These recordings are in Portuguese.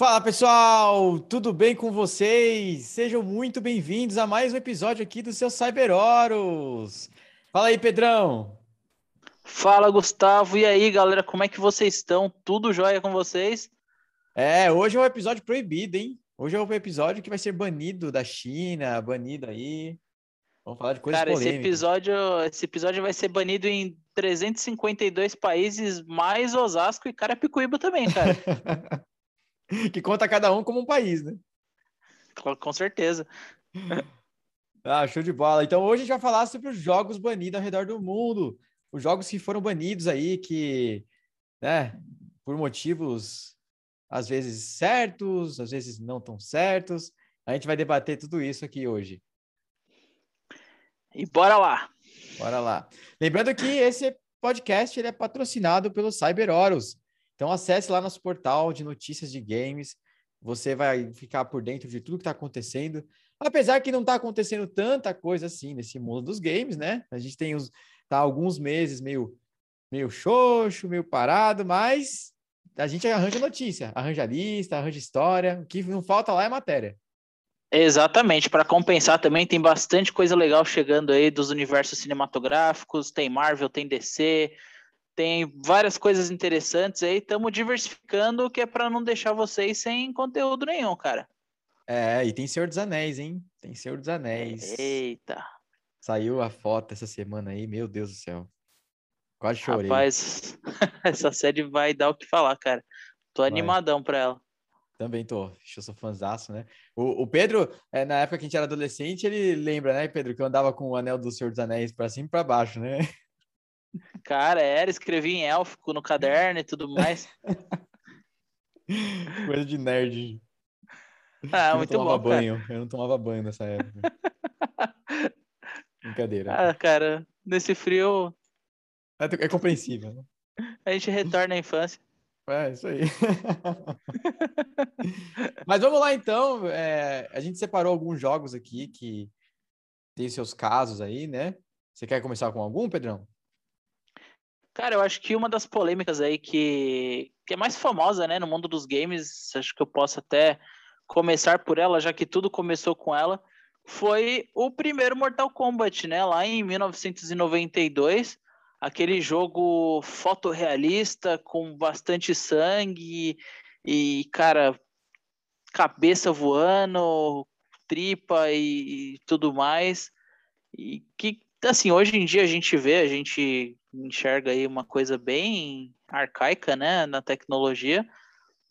Fala pessoal, tudo bem com vocês? Sejam muito bem-vindos a mais um episódio aqui do seu Cyberoros. Fala aí, Pedrão. Fala, Gustavo. E aí, galera, como é que vocês estão? Tudo jóia com vocês? É, hoje é um episódio proibido, hein? Hoje é um episódio que vai ser banido da China, banido aí. Vamos falar de coisas Cara, polêmicas. esse episódio, esse episódio vai ser banido em 352 países, mais Osasco e Carapicuíba também, cara. que conta cada um como um país, né? Com- certeza. Ah, show de bola. Então hoje a gente vai falar sobre os jogos banidos ao redor do mundo. Os jogos que foram banidos aí, que, né, por motivos às vezes certos, às vezes não tão certos. A gente vai debater tudo isso aqui hoje. E bora lá. Bora lá. Lembrando que esse podcast ele é patrocinado pelo CyberOros. Então acesse lá nosso portal de notícias de games. Você vai ficar por dentro de tudo que está acontecendo. Apesar que não está acontecendo tanta coisa assim nesse mundo dos games, né? A gente tem uns, tá alguns meses meio, meio xoxo, meio parado, mas a gente arranja notícia, arranja lista, arranja história. O que não falta lá é matéria. Exatamente, para compensar também tem bastante coisa legal chegando aí dos universos cinematográficos, tem Marvel, tem DC, tem várias coisas interessantes aí, estamos diversificando, que é para não deixar vocês sem conteúdo nenhum, cara. É, e tem Senhor dos Anéis, hein? Tem Senhor dos Anéis. Eita, Saiu a foto essa semana aí, meu Deus do céu. Quase chorei. rapaz, essa série vai dar o que falar, cara. Tô Vai. animadão pra ela. Também tô. Eu sou fãzaço, né? O, o Pedro, é, na época que a gente era adolescente, ele lembra, né, Pedro, que eu andava com o anel do Senhor dos Anéis pra cima e pra baixo, né? Cara, era, escrevi em élfico no caderno e tudo mais. Coisa de nerd. Ah, eu não muito tomava bom, cara. banho. Eu não tomava banho nessa época. Brincadeira. Ah, cara, nesse frio É, é compreensível, né? a gente retorna à infância. É, isso aí. Mas vamos lá, então. É, a gente separou alguns jogos aqui que tem seus casos aí, né? Você quer começar com algum, Pedrão? Cara, eu acho que uma das polêmicas aí que, que é mais famosa, né, no mundo dos games, acho que eu posso até começar por ela, já que tudo começou com ela, foi o primeiro Mortal Kombat, né, lá em 1992, aquele jogo fotorrealista com bastante sangue e, cara, cabeça voando, tripa e, e tudo mais. E que, assim, hoje em dia a gente vê, a gente enxerga aí uma coisa bem arcaica, né, na tecnologia.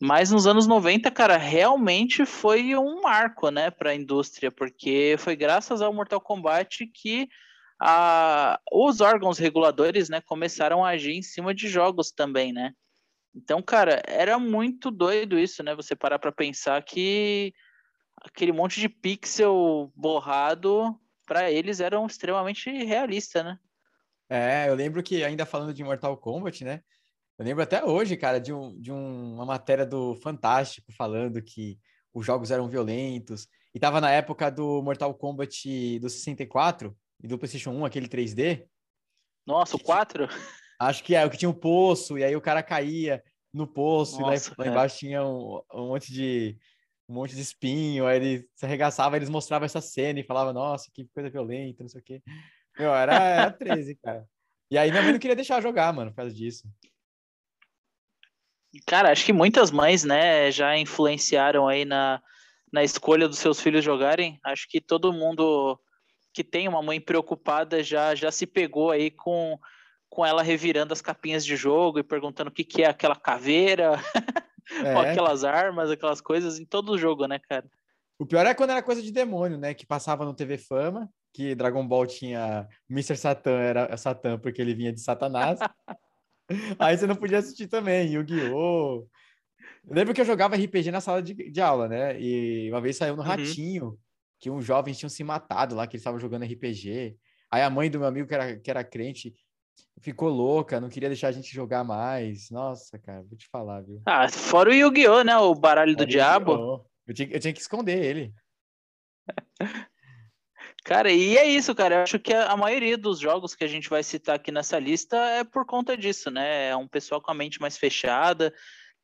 Mas nos anos 90, cara, realmente foi um marco, né, para a indústria, porque foi graças ao Mortal Kombat que a, os órgãos reguladores, né, começaram a agir em cima de jogos também, né? Então, cara, era muito doido isso, né? Você parar para pensar que aquele monte de pixel borrado para eles eram extremamente realista, né? É, eu lembro que, ainda falando de Mortal Kombat, né? Eu lembro até hoje, cara, de, um, de um- uma matéria do Fantástico falando que os jogos eram violentos. E tava na época do Mortal Kombat do 64 e do PlayStation 1, aquele 3D. Nossa, o 4? Acho que é o que tinha um poço, e aí o cara caía no poço, Nossa, e lá, lá cara. embaixo tinha um, um monte de um monte de espinho, aí ele se arregaçava, eles mostravam essa cena e falavam, nossa, que coisa violenta, não sei o quê. Meu, era, era 13, cara. E aí minha mãe não queria deixar jogar, mano, por causa disso. Cara, acho que muitas mães, né, já influenciaram aí na, na escolha dos seus filhos jogarem. Acho que todo mundo que tem uma mãe preocupada já, já se pegou aí com, com ela revirando as capinhas de jogo e perguntando o que, que é aquela caveira, ou É. aquelas armas, aquelas coisas em todo jogo, né, cara? O pior é quando era coisa de demônio, né? Que passava no TV Fama, que Dragon Ball tinha Mr. Satan, era Satan porque ele vinha de Satanás. Aí você não podia assistir também, Yu-Gi-Oh! Eu lembro que eu jogava RPG na sala de, de aula, né? E uma vez saiu no Uhum. Ratinho, que uns jovens tinham se matado lá, que eles estavam jogando RPG. Aí a mãe do meu amigo, que era, que era crente, ficou louca, não queria deixar a gente jogar mais. Nossa, cara, vou te falar, viu? Ah, fora o Yu-Gi-Oh, né, o baralho do Era diabo. Eu tinha, eu tinha que esconder ele. Cara, e é isso, cara. Eu acho que a maioria dos jogos que a gente vai citar aqui nessa lista é por conta disso, né? É um pessoal com a mente mais fechada,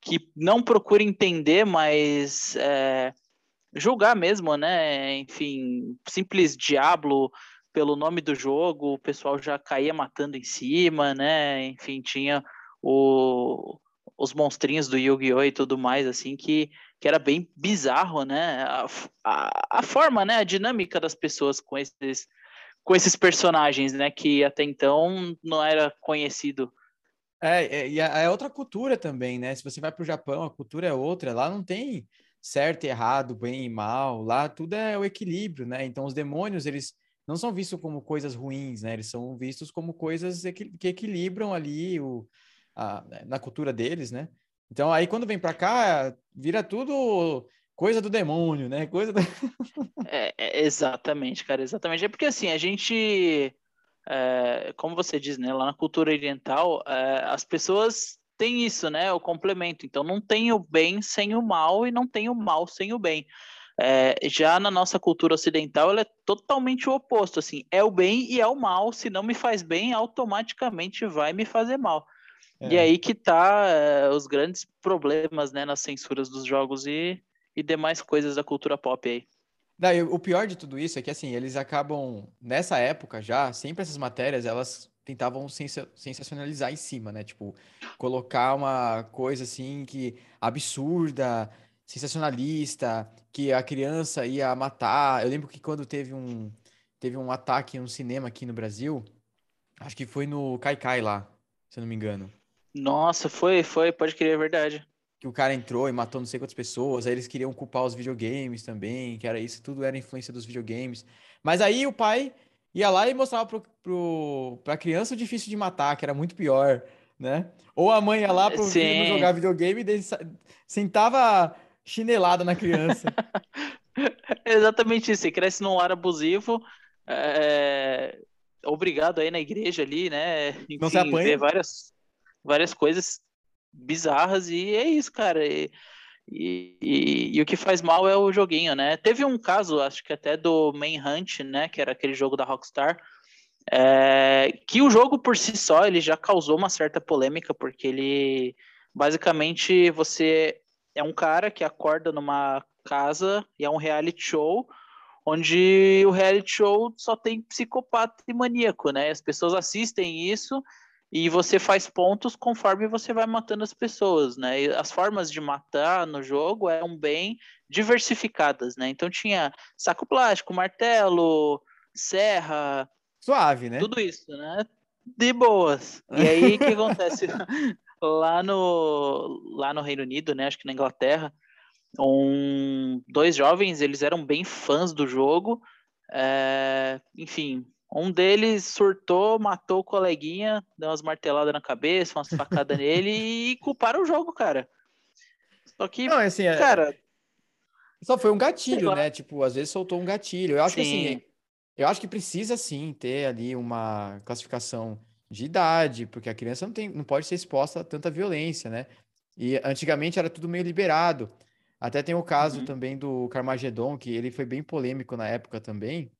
que não procura entender, mas é, julgar mesmo, né? Enfim, simples Diablo pelo nome do jogo, o pessoal já caía matando em cima, né? Enfim, tinha o, os monstrinhos do Yu-Gi-Oh! e tudo mais, assim, que, que era bem bizarro, né? A, a, a, forma, né? A dinâmica das pessoas com esses, com esses personagens, né? Que até então não era conhecido é, é, e é outra cultura também, né? Se você vai para o Japão, a cultura é outra. Lá não tem certo errado, bem e mal. Lá tudo é o equilíbrio, né? Então os demônios, eles não são vistos como coisas ruins, né? Eles são vistos como coisas que equilibram ali o, a, na cultura deles, né? Então aí quando vem para cá, vira tudo coisa do demônio, né? Coisa do... é, é, exatamente, cara, exatamente. É porque assim, a gente é, como você diz, né, lá na cultura oriental, é, as pessoas têm isso, né, o complemento. Então, não tem o bem sem o mal e não tem o mal sem o bem. É, já na nossa cultura ocidental, ela é totalmente o oposto, assim, é o bem e é o mal. Se não me faz bem, automaticamente vai me fazer mal. É. E aí que tá é, os grandes problemas, né, nas censuras dos jogos e, e demais coisas da cultura pop aí. Não, o pior de tudo isso é que, assim, eles acabam, nessa época já, sempre essas matérias, elas tentavam sensacionalizar em cima, né? Tipo, colocar uma coisa, assim, que absurda, sensacionalista, que a criança ia matar. Eu lembro que quando teve um, teve um ataque no cinema aqui no Brasil, acho que foi no Kaikai lá, se eu não me engano. Nossa, foi, foi, pode crer, é verdade que o cara entrou e matou não sei quantas pessoas, aí eles queriam culpar os videogames também, que era isso, tudo era influência dos videogames. Mas aí o pai ia lá e mostrava pro, pro, pra criança o difícil de matar, que era muito pior, né? Ou a mãe ia lá pro Sim. filho jogar videogame e sentava chinelada na criança. Exatamente isso, você cresce num lar abusivo, é... obrigado aí na igreja ali, né? Enfim, não se apanha. várias, várias coisas bizarras e é isso, cara. E, e, e, e, o que faz mal é o joguinho, né? Teve um caso, acho que até do Manhunt, né? Que era aquele jogo da Rockstar. É, que o jogo por si só ele já causou uma certa polêmica, porque ele basicamente você é um cara que acorda numa casa e é um reality show onde o reality show só tem psicopata e maníaco, né? As pessoas assistem isso e você faz pontos conforme você vai matando as pessoas, né? E as formas de matar no jogo eram bem diversificadas, né? Então tinha saco plástico, martelo, serra, suave, né? Tudo isso, né? De boas. E aí o que acontece lá no lá no Reino Unido, né? Acho que na Inglaterra, um, dois jovens, eles eram bem fãs do jogo. É, enfim, um deles surtou, matou o coleguinha, deu umas marteladas na cabeça, umas facadas nele e culparam o jogo, cara. Só que, Não, assim, é, cara. É... Só foi um gatilho, né? Tipo, às vezes soltou um gatilho. Eu acho sim. que assim, eu acho que precisa sim ter ali uma classificação de idade, porque a criança não, tem, não pode ser exposta a tanta violência, né? E antigamente era tudo meio liberado. Até tem o caso uhum. também do Carmageddon, que ele foi bem polêmico na época também,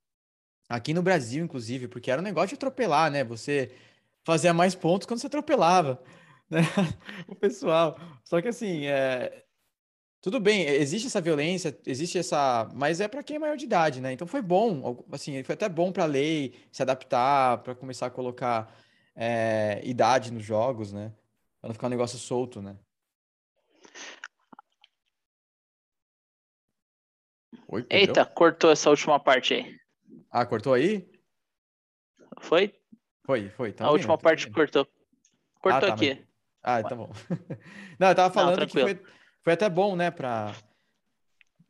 Aqui no Brasil, inclusive, porque era um negócio de atropelar, né? Você fazia mais pontos quando você atropelava, né? o pessoal. Só que assim, é... tudo bem, existe essa violência, existe essa, mas é para quem é maior de idade, né? Então foi bom, assim, foi até bom para a lei se adaptar, para começar a colocar é, idade nos jogos, né? Para não ficar um negócio solto, né? Oi, Eita, cortou essa última parte aí. Ah, cortou aí? Foi? Foi, foi. Tá a última parte cortou. Cortou ah, tá, aqui. Mas... Ah, tá bom. Não, eu tava falando Não, que foi, foi até bom, né, para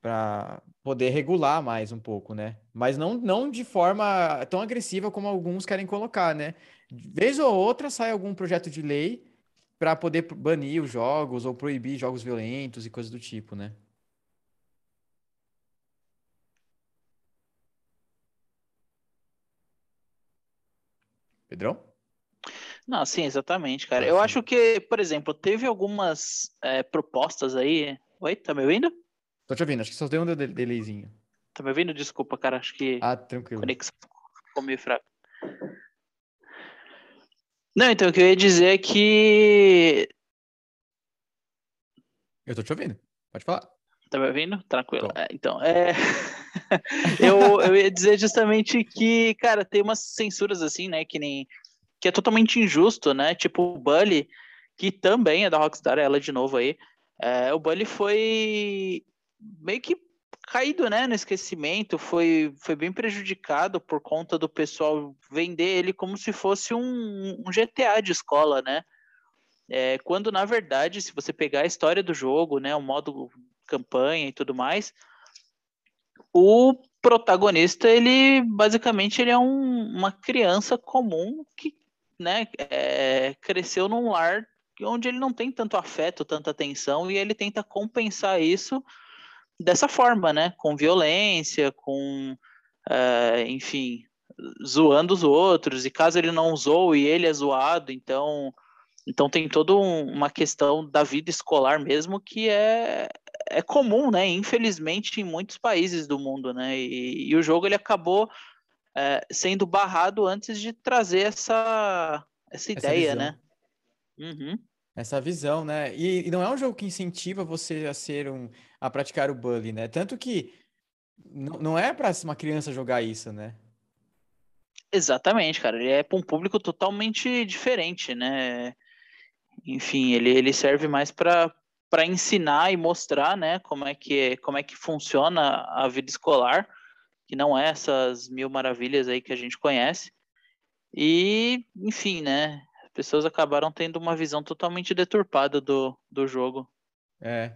para poder regular mais um pouco, né? Mas não, não de forma tão agressiva como alguns querem colocar, né? Vez ou outra sai algum projeto de lei para poder banir os jogos ou proibir jogos violentos e coisas do tipo, né? Pedrão? Não, sim, exatamente, cara. Eu acho que, por exemplo, teve algumas é, propostas aí. Oi, tá me ouvindo? Tô te ouvindo, acho que só deu um delayzinho. Tá me ouvindo? Desculpa, cara, acho que. Ah, tranquilo. A conexão ficou meio fraca. Não, então, o que eu ia dizer é que. Eu tô te ouvindo. Pode falar. Tá me ouvindo? Tranquilo. É, então, é... eu, eu ia dizer justamente que, cara, tem umas censuras assim, né, que nem... Que é totalmente injusto, né? Tipo o Bully, que também é da Rockstar, ela de novo aí. É, o Bully foi meio que caído, né, no esquecimento, foi, foi bem prejudicado por conta do pessoal vender ele como se fosse um, um GTA de escola, né? É, quando na verdade, se você pegar a história do jogo, né, o modo campanha e tudo mais, o protagonista ele basicamente ele é um, uma criança comum que, né, é, cresceu num lar onde ele não tem tanto afeto, tanta atenção e ele tenta compensar isso dessa forma, né, com violência, com, uh, enfim, zoando os outros. E caso ele não zoe, ele é zoado, então então tem toda um, uma questão da vida escolar mesmo que é, é comum, né? Infelizmente em muitos países do mundo, né? E, e o jogo ele acabou é, sendo barrado antes de trazer essa, essa ideia, essa né? Uhum. Essa visão, né? E, e, não é um jogo que incentiva você a ser um a praticar o bullying, né? Tanto que não é para uma criança jogar isso, né? Exatamente, cara. Ele é para um público totalmente diferente, né? Enfim, ele, ele serve mais para para ensinar e mostrar, né, como é que como é que funciona a vida escolar, que não é essas mil maravilhas aí que a gente conhece. E, enfim, né, as pessoas acabaram tendo uma visão totalmente deturpada do, do jogo. É.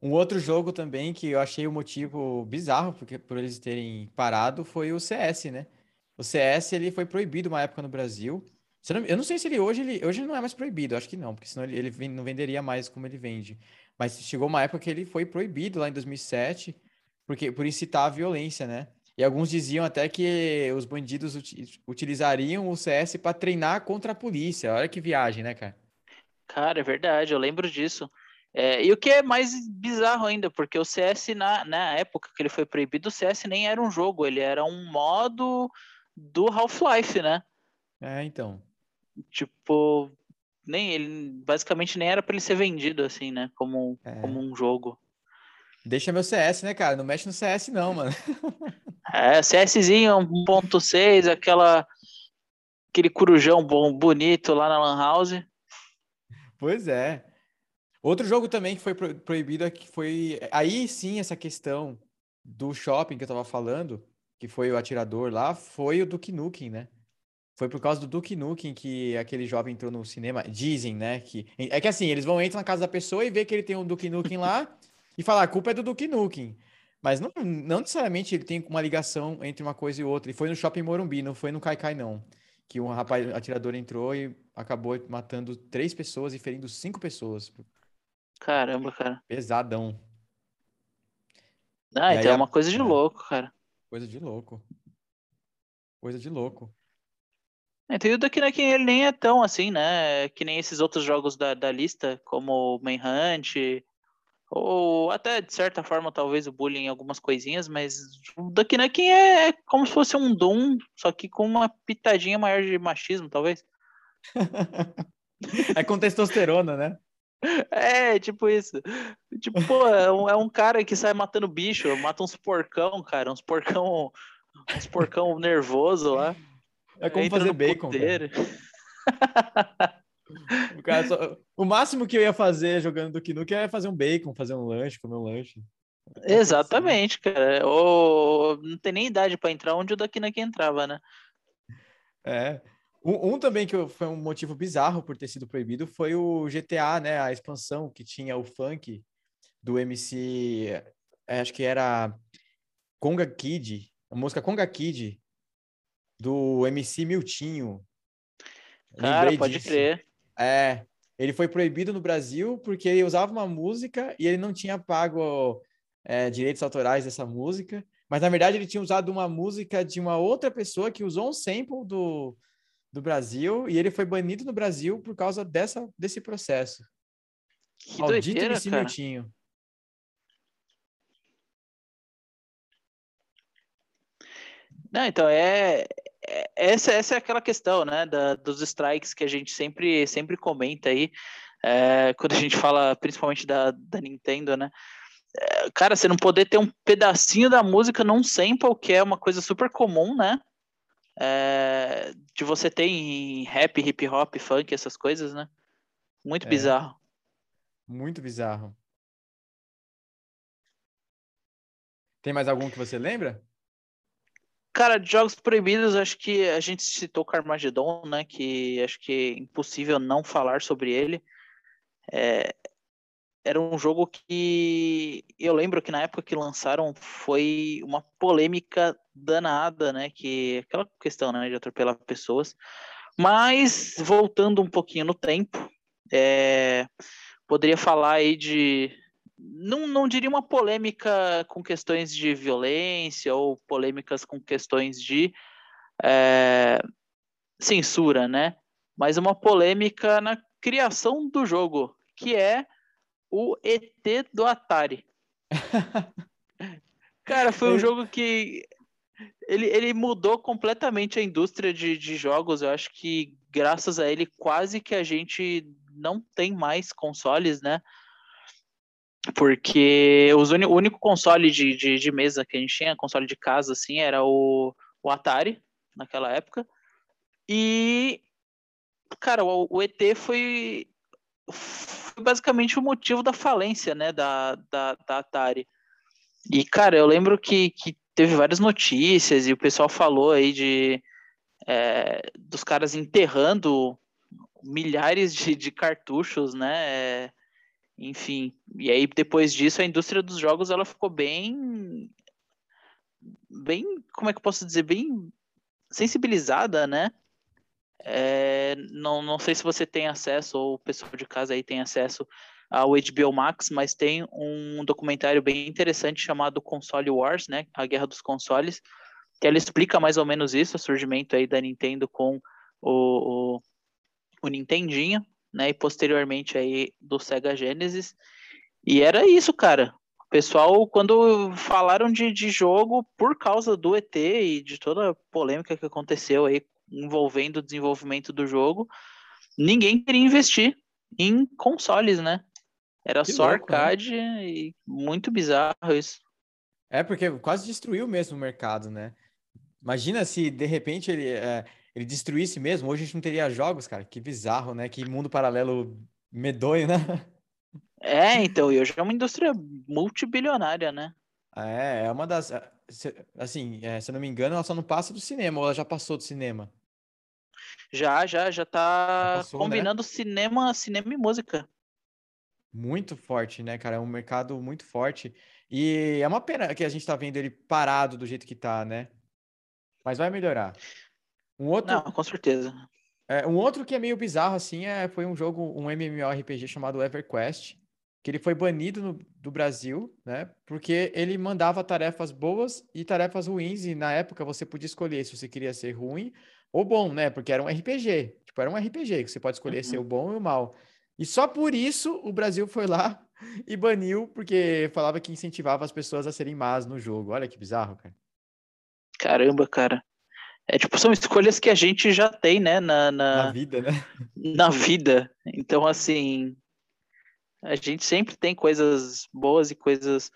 Um outro jogo também que eu achei o motivo bizarro porque por eles terem parado foi o CS, né? O CS ele foi proibido uma época no Brasil eu não sei se ele hoje, ele hoje não é mais proibido, acho que não, porque senão ele, ele não venderia mais como ele vende. Mas chegou uma época que ele foi proibido lá em 2007, porque por incitar a violência, né? E alguns diziam até que os bandidos utilizariam o CS para treinar contra a polícia. Olha que viagem, né, cara? Cara, é verdade, eu lembro disso. É, e o que é mais bizarro ainda, porque o CS, na, na época que ele foi proibido, o CS nem era um jogo, ele era um modo do Half-Life, né? É, então. Tipo, nem ele basicamente nem era para ele ser vendido assim, né? Como, é. como um jogo. Deixa meu CS, né, cara? Não mexe no CS, não, mano. é, CSzinho 1.6, aquela aquele corujão bom, bonito lá na Lan House. Pois é. Outro jogo também que foi proibido é que foi aí sim essa questão do shopping que eu tava falando, que foi o atirador lá, foi o Duke Nukem, né? Foi por causa do Duke Nukem que aquele jovem entrou no cinema. Dizem, né? Que... É que assim, eles vão entrar na casa da pessoa e ver que ele tem um Duke Nukem lá e falar, a culpa é do Duke Nukem. Mas não, não necessariamente ele tem uma ligação entre uma coisa e outra. E foi no Shopping Morumbi, não foi no Kaikai, não. Que um rapaz atirador entrou e acabou matando três pessoas e ferindo cinco pessoas. Caramba, cara. Pesadão. Ah, então é uma coisa de é. louco, cara. Coisa de louco. Coisa de louco. Então, o Duck Nukem ele nem é tão assim, né? Que nem esses outros jogos da, da lista, como Manhunt, ou até, de certa forma, talvez o Bullying em algumas coisinhas, mas o Duck Nukem é, é como se fosse um Doom, só que com uma pitadinha maior de machismo, talvez. é com testosterona, né? É, tipo isso. Tipo, pô, é um, é um, cara que sai matando bicho, mata uns porcão, cara, uns porcão, uns porcão nervoso lá. É como fazer bacon. o, cara só... o máximo que eu ia fazer jogando do Kinuke é fazer um bacon, fazer um lanche, comer um lanche. Exatamente, cara. Ou não tem nem idade para entrar onde o Duck entrava, né? É. Um, um, também que foi um motivo bizarro por ter sido proibido foi o GTA, né? A expansão que tinha o funk do MC, é, acho que era Conga Kid, a música Conga Kid, do MC Miltinho. Cara, Lembrei pode disso. crer. É, ele foi proibido no Brasil porque ele usava uma música e ele não tinha pago é, direitos autorais dessa música. Mas na verdade ele tinha usado uma música de uma outra pessoa que usou um sample do, do Brasil e ele foi banido no Brasil por causa dessa, desse processo. Que Maldito doideira, MC cara. Miltinho. Não, então é, é, essa, essa é aquela questão, né, da, dos strikes que a gente sempre, sempre comenta aí. É, quando a gente fala principalmente da, da Nintendo, né? É, cara, você não poder ter um pedacinho da música num sample, que é uma coisa super comum, né? É, de você ter em rap, hip hop, funk, essas coisas, né? Muito é, bizarro. Muito bizarro. Tem mais algum que você lembra? Cara, de jogos proibidos, acho que a gente citou Carmageddon, né? Que acho que é impossível não falar sobre ele. É, era um jogo que eu lembro que na época que lançaram foi uma polêmica danada, né? Que aquela questão, né, de atropelar pessoas. Mas voltando um pouquinho no tempo, é, poderia falar aí de não, não diria uma polêmica com questões de violência ou polêmicas com questões de é, censura, né? Mas uma polêmica na criação do jogo, que é o ET do Atari. Cara, foi um jogo que ele, ele mudou completamente a indústria de, de jogos. Eu acho que graças a ele quase que a gente não tem mais consoles, né? Porque os o único console de, de, de, mesa que a gente tinha, console de casa, assim, era o, o Atari, naquela época. E, cara, o, o ET foi, foi basicamente o motivo da falência, né, da, da, da Atari. E, cara, eu lembro que, que teve várias notícias e o pessoal falou aí de é, dos caras enterrando milhares de, de cartuchos, né? Enfim, e aí depois disso a indústria dos jogos ela ficou bem bem, como é que eu posso dizer, bem sensibilizada, né? É, não, não sei se você tem acesso ou o pessoal de casa aí tem acesso ao HBO Max, mas tem um documentário bem interessante chamado Console Wars, né? A Guerra dos Consoles, que ela explica mais ou menos isso, o surgimento aí da Nintendo com o, o, o Nintendinho, né? E posteriormente aí do Sega Genesis. E era isso, cara. O pessoal, quando falaram de, de jogo, por causa do ET e de toda a polêmica que aconteceu aí envolvendo o desenvolvimento do jogo, ninguém queria investir em consoles, né? Era que só louco, né? arcade né? e muito bizarro isso. É, porque quase destruiu mesmo o mercado, né? Imagina se de repente ele, é, ele destruísse mesmo, hoje a gente não teria jogos, cara. Que bizarro, né? Que mundo paralelo medonho, né? É, então, e hoje é uma indústria multibilionária, né? É, é uma das. É, assim, é, se eu não me engano, ela só não passa do cinema, ou ela já passou do cinema? Já, já, já tá já passou, né? combinando né? cinema, cinema e música. Muito forte, né, cara? É um mercado muito forte. E é uma pena que a gente tá vendo ele parado do jeito que tá, né? Mas vai melhorar. Um outro. Não, com certeza. É, um outro que é meio bizarro, assim, é, foi um jogo, um MMORPG chamado EverQuest, que ele foi banido no, do Brasil, né? Porque ele mandava tarefas boas e tarefas ruins, e na época você podia escolher se você queria ser ruim ou bom, né? Porque era um RPG. Tipo, era um RPG que você pode escolher uhum. ser o bom e o mal. E só por isso o Brasil foi lá e baniu, porque falava que incentivava as pessoas a serem más no jogo. Olha que bizarro, cara. Caramba, cara. É tipo, são escolhas que a gente já tem, né? Na, na, na vida, né? Na vida. Então, assim, a gente sempre tem coisas boas e coisas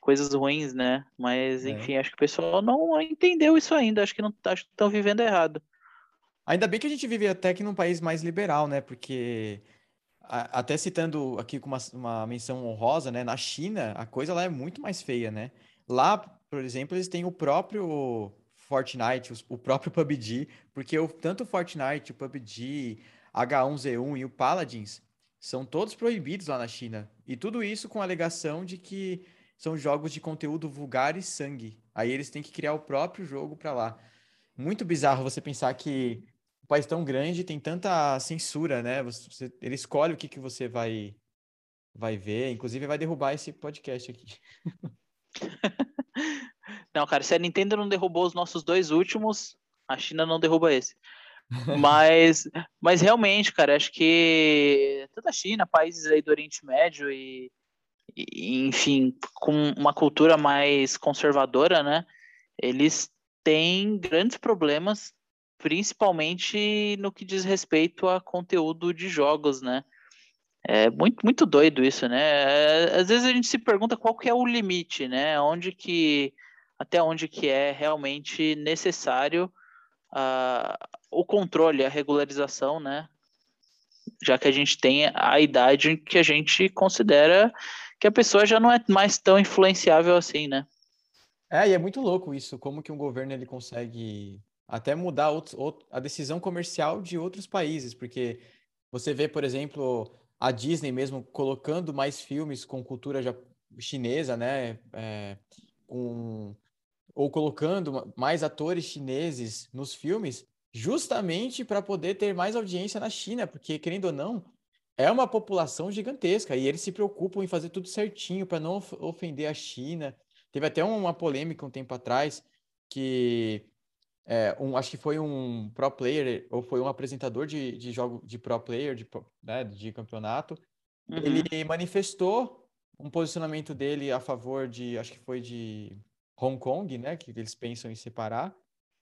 coisas ruins, né? Mas, é. enfim, é. acho que o pessoal não entendeu isso ainda. Acho que não estão vivendo errado. Ainda bem que a gente vive até que num país mais liberal, né? Porque até citando aqui com uma, uma menção honrosa, né? Na China, a coisa lá é muito mais feia, né? Lá, por exemplo, eles têm o próprio Fortnite, o próprio PUBG, porque o, tanto o Fortnite, o PUBG, H1Z1 e o Paladins são todos proibidos lá na China. E tudo isso com a alegação de que são jogos de conteúdo vulgar e sangue. Aí eles têm que criar o próprio jogo para lá. Muito bizarro você pensar que um país tão grande tem tanta censura, né? Você, ele escolhe o que, que você vai, vai ver. Inclusive vai derrubar esse podcast aqui. Não, cara, se a Nintendo não derrubou os nossos dois últimos, a China não derruba esse. mas, mas realmente, cara, acho que toda a China, países aí do Oriente Médio e, e, enfim, com uma cultura mais conservadora, né? Eles têm grandes problemas, principalmente no que diz respeito a conteúdo de jogos, né? É muito, muito doido isso, né? É, às vezes a gente se pergunta qual que é o limite, né? Onde que, até onde que é realmente necessário uh, o controle, a regularização, né? Já que a gente tem a idade que a gente considera que a pessoa já não é mais tão influenciável assim, né? É, e é muito louco isso, como que um governo ele consegue até mudar outros, outro, a decisão comercial de outros países, porque você vê, por exemplo, a Disney mesmo colocando mais filmes com cultura chinesa, né? É, com, ou colocando mais atores chineses nos filmes, justamente para poder ter mais audiência na China, porque, querendo ou não, é uma população gigantesca e eles se preocupam em fazer tudo certinho para não ofender a China. Teve até uma polêmica um tempo atrás que é, um, acho que foi um pro player ou foi um apresentador de, de jogo de pro player de, né, de campeonato. Uhum. Ele manifestou um posicionamento dele a favor de, acho que foi de Hong Kong, né, que eles pensam em separar.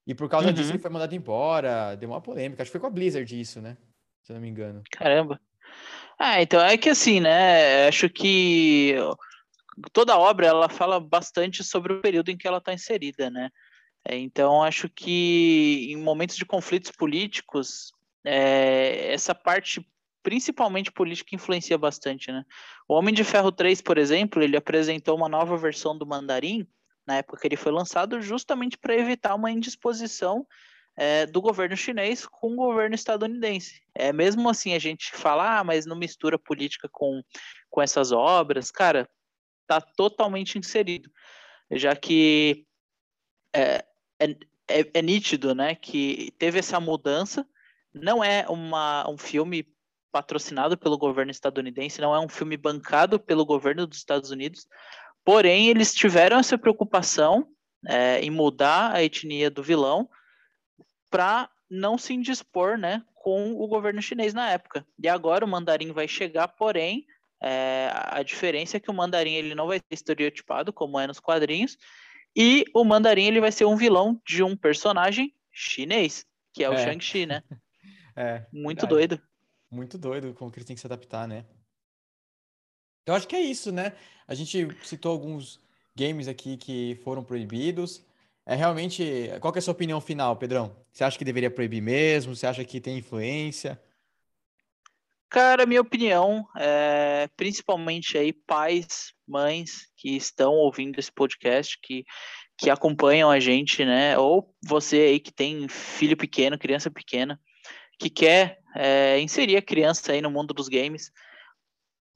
E por causa uhum. disso ele foi mandado embora, deu uma polêmica. Acho que foi com a Blizzard isso, né? Se eu não me engano. Caramba. Ah, então é que assim, né? Acho que toda obra ela fala bastante sobre o período em que ela está inserida, né? É, então, acho que em momentos de conflitos políticos, é, essa parte, principalmente política, influencia bastante, né? O Homem de Ferro 3, por exemplo, ele apresentou uma nova versão do Mandarim, na época que ele foi lançado, justamente para evitar uma indisposição é, do governo chinês com o governo estadunidense. É, mesmo assim, a gente fala, ah, mas não mistura política com, com essas obras, cara, tá totalmente inserido, já que é, é, é, é, nítido, né, que teve essa mudança. Não é uma, um filme patrocinado pelo governo estadunidense, não é um filme bancado pelo governo dos Estados Unidos, porém eles tiveram essa preocupação é, em mudar a etnia do vilão para não se indispor, né, com o governo chinês na época. E agora o mandarim vai chegar, porém é, a diferença é que o mandarim ele não vai ser estereotipado como é nos quadrinhos e o Mandarim ele vai ser um vilão de um personagem chinês, que é o é. Shang-Chi, né? é. Muito verdade. doido. Muito doido como que eles têm que se adaptar, né? Eu acho que é isso, né? A gente citou alguns games aqui que foram proibidos. É realmente. Qual é a sua opinião final, Pedrão? Você acha que deveria proibir mesmo? Você acha que tem influência? Cara, minha opinião, é, principalmente aí pais, mães que estão ouvindo esse podcast, que, que acompanham a gente, né? Ou você aí que tem filho pequeno, criança pequena, que quer é, inserir a criança aí no mundo dos games.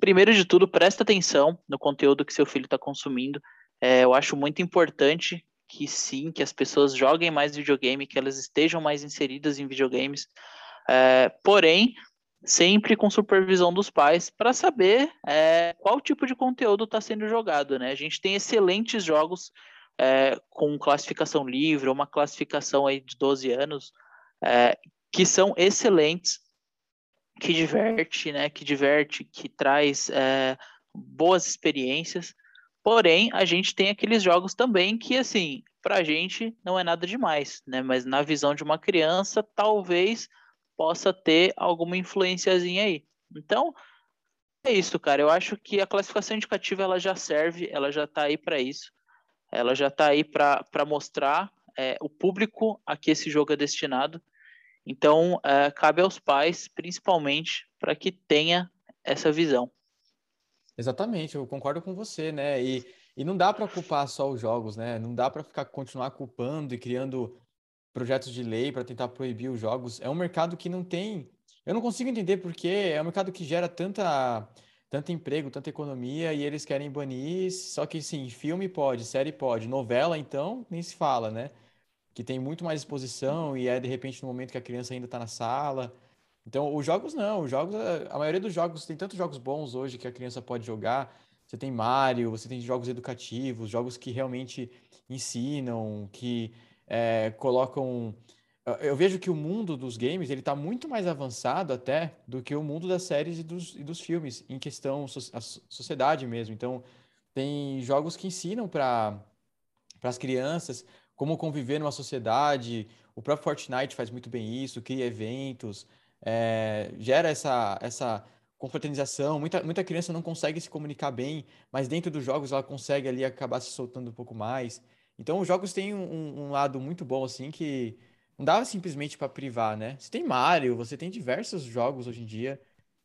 Primeiro de tudo, presta atenção no conteúdo que seu filho está consumindo. É, eu acho muito importante que sim, que as pessoas joguem mais videogame, que elas estejam mais inseridas em videogames. É, porém, sempre com supervisão dos pais para saber é, qual tipo de conteúdo está sendo jogado. Né? A gente tem excelentes jogos é, com classificação livre, uma classificação aí de 12 anos, é, que são excelentes, que diverte, né? que diverte, que traz é, boas experiências. Porém, a gente tem aqueles jogos também que, assim, para a gente não é nada demais, né? Mas na visão de uma criança, talvez possa ter alguma influenciazinha aí. Então, é isso, cara. Eu acho que a classificação indicativa ela já serve, ela já está aí para isso. Ela já está aí para mostrar é, o público a que esse jogo é destinado. Então, é, cabe aos pais, principalmente, para que tenha essa visão. Exatamente, eu concordo com você, né? E, e não dá para culpar só os jogos, né? Não dá para ficar continuar culpando e criando projetos de lei para tentar proibir os jogos. É um mercado que não tem. Eu não consigo entender porque é um mercado que gera tanta, tanto emprego, tanta economia e eles querem banir. Só que sim, filme pode, série pode, novela então nem se fala, né? Que tem muito mais exposição e é de repente no momento que a criança ainda está na sala. Então, os jogos não, os jogos, a maioria dos jogos, tem tantos jogos bons hoje que a criança pode jogar. Você tem Mario, você tem jogos educativos, jogos que realmente ensinam, que é, colocam. Eu vejo que o mundo dos games ele está muito mais avançado até do que o mundo das séries e dos, e dos filmes, em questão a sociedade mesmo. Então, tem jogos que ensinam para as crianças como conviver numa sociedade. O próprio Fortnite faz muito bem isso, cria eventos, é, gera essa, essa confraternização. Muita, muita criança não consegue se comunicar bem, mas dentro dos jogos ela consegue ali acabar se soltando um pouco mais. Então, os jogos têm um, um lado muito bom, assim, que não dá simplesmente para privar, né? Você tem Mario, você tem diversos jogos hoje em dia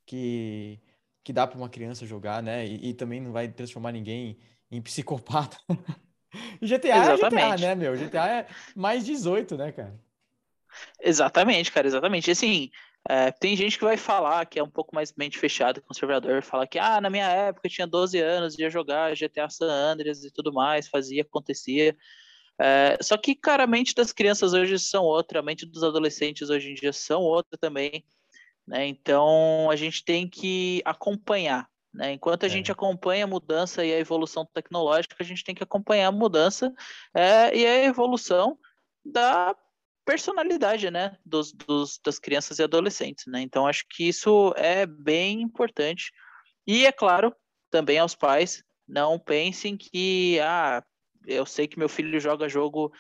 que, que dá para uma criança jogar, né? E, e, também não vai transformar ninguém em psicopata. GTA exatamente. é GTA, né, meu? GTA é mais 18, né, cara? Exatamente, cara, exatamente. Assim, é, tem gente que vai falar que é um pouco mais mente fechada, conservador, fala que, ah, na minha época eu tinha 12 anos, ia jogar GTA San Andreas e tudo mais, fazia, acontecia. É, só que, cara, a mente das crianças hoje são outra, a mente dos adolescentes hoje em dia são outra também, né? Então, a gente tem que acompanhar, né? Enquanto a é. gente acompanha a mudança e a evolução tecnológica, a gente tem que acompanhar a mudança é, e a evolução da personalidade, né, dos, dos, das crianças e adolescentes, né? Então acho que isso é bem importante. E é claro, também aos pais, não pensem que ah, eu sei que meu filho joga jogo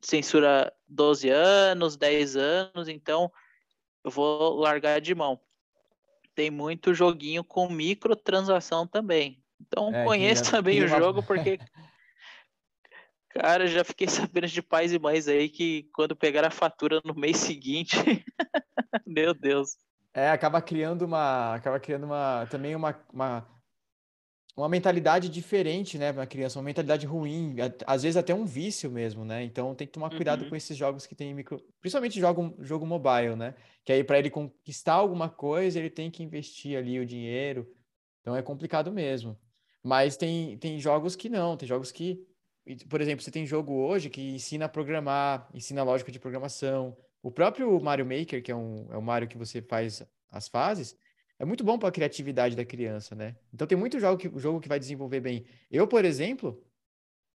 censura 12 anos, 10 anos, então eu vou largar de mão. Tem muito joguinho com microtransação também. Então é, conheça também o jogo porque Cara, já fiquei sabendo de pais e mães aí que quando pegar a fatura no mês seguinte, meu Deus. É, acaba criando uma, acaba criando uma, também uma, uma, uma mentalidade diferente, né, na criança, uma mentalidade ruim, às vezes até um vício mesmo, né? Então tem que tomar cuidado uhum. com esses jogos que tem micro, principalmente jogo, jogo mobile, né? Que aí para ele conquistar alguma coisa, ele tem que investir ali o dinheiro. Então é complicado mesmo. Mas tem, tem jogos que não, tem jogos que por exemplo, você tem jogo hoje que ensina a programar, ensina a lógica de programação. O próprio Mario Maker, que é, um, é o Mario que você faz as fases, é muito bom para a criatividade da criança, né? Então tem muito jogo que, jogo que vai desenvolver bem. Eu, por exemplo,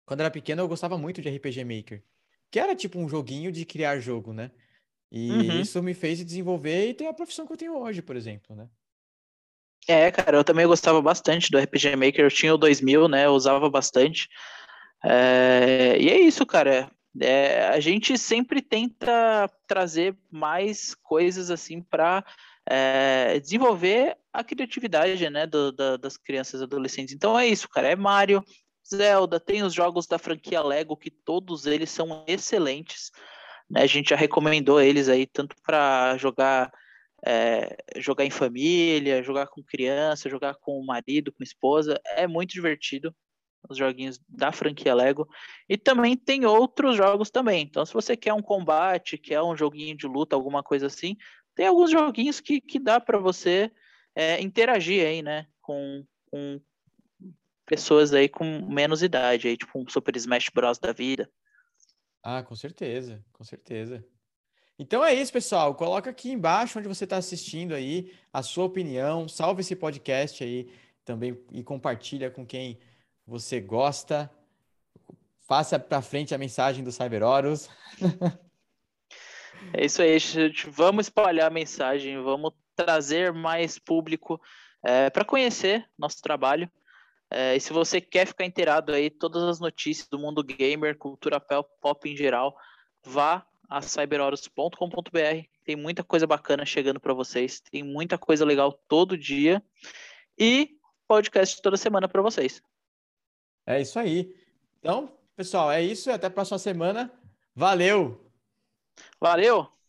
quando era pequeno, eu gostava muito de RPG Maker, que era tipo um joguinho de criar jogo, né? E uhum. isso me fez desenvolver e ter a profissão que eu tenho hoje, por exemplo, né? É, cara, eu também gostava bastante do RPG Maker. Eu tinha o 2000, né? Eu usava bastante. É, e é isso, cara. É, a gente sempre tenta trazer mais coisas assim para é, desenvolver a criatividade né, do, da, das crianças e adolescentes. Então é isso, cara. É Mario, Zelda, tem os jogos da franquia Lego, que todos eles são excelentes. Né? A gente já recomendou eles aí, tanto para jogar. É, jogar em família, jogar com criança, jogar com o marido, com a esposa, é muito divertido os joguinhos da franquia Lego. E também tem outros jogos também. Então, se você quer um combate, quer um joguinho de luta, alguma coisa assim, tem alguns joguinhos que, que dá para você é, interagir aí, né? Com, com pessoas aí com menos idade, aí, tipo um Super Smash Bros. da vida. Ah, com certeza, com certeza. Então é isso, pessoal. Coloca aqui embaixo onde você está assistindo aí a sua opinião. Salve esse podcast aí também e compartilha com quem você gosta. Faça para frente a mensagem do Cyberorus. é isso aí, gente. Vamos espalhar a mensagem, vamos trazer mais público é, para conhecer nosso trabalho. É, e se você quer ficar inteirado aí, todas as notícias do mundo gamer, cultura pop em geral, vá a cyberorus.com.br. Tem muita coisa bacana chegando para vocês, tem muita coisa legal todo dia e podcast toda semana para vocês. É isso aí. Então, pessoal, é isso. Até a próxima semana. Valeu! Valeu!